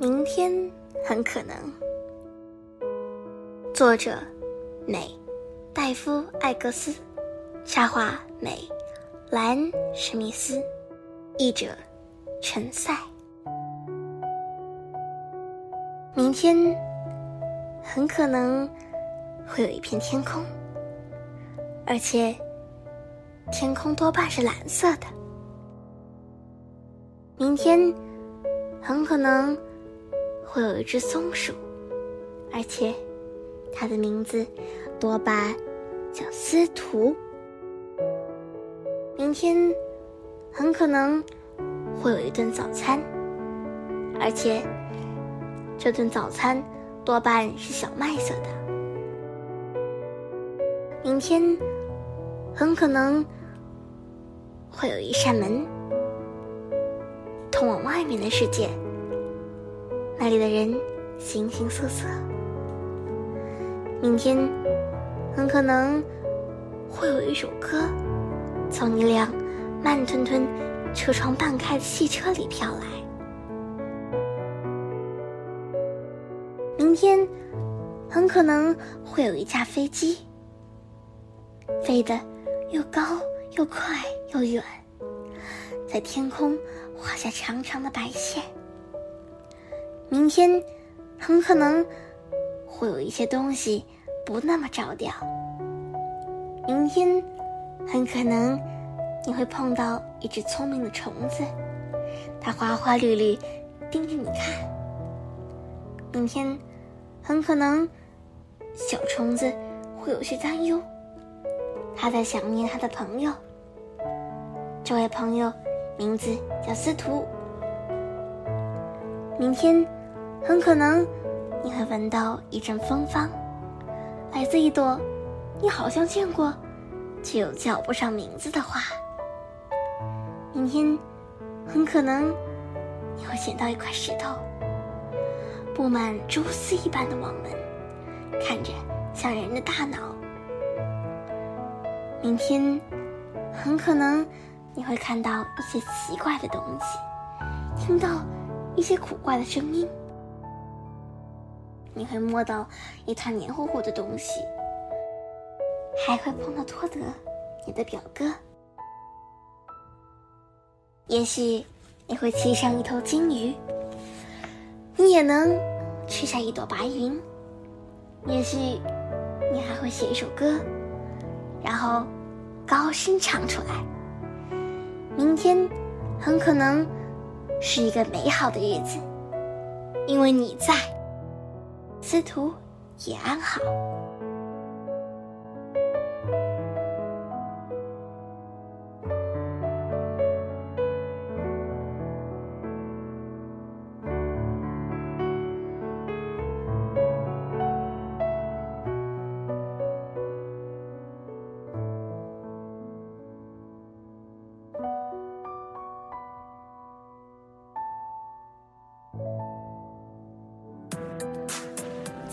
明天很可能。作者：美，戴夫·艾格斯，插画：美，兰·史密斯，译者：陈赛。明天很可能会有一片天空，而且天空多半是蓝色的。明天很可能会有一只松鼠，而且它的名字多半叫司徒。明天很可能会有一顿早餐，而且这顿早餐多半是小麦色的。明天很可能会有一扇门。通往外面的世界，那里的人形形色色。明天很可能会有一首歌从一辆慢吞吞、车窗半开的汽车里飘来。明天很可能会有一架飞机飞得又高又快又远。在天空画下长长的白线。明天很可能会有一些东西不那么着调。明天很可能你会碰到一只聪明的虫子，它花花绿绿盯着你看。明天很可能小虫子会有些担忧，它在想念它的朋友。这位朋友。名字叫司徒。明天，很可能你会闻到一阵芬芳，来自一朵你好像见过，却又叫不上名字的花。明天，很可能你会捡到一块石头，布满蛛丝一般的网纹，看着像人的大脑。明天，很可能。你会看到一些奇怪的东西，听到一些古怪的声音。你会摸到一团黏糊糊的东西，还会碰到托德，你的表哥。也许你会骑上一头鲸鱼，你也能吃下一朵白云。也许你还会写一首歌，然后高声唱出来。明天很可能是一个美好的日子，因为你在，司徒也安好。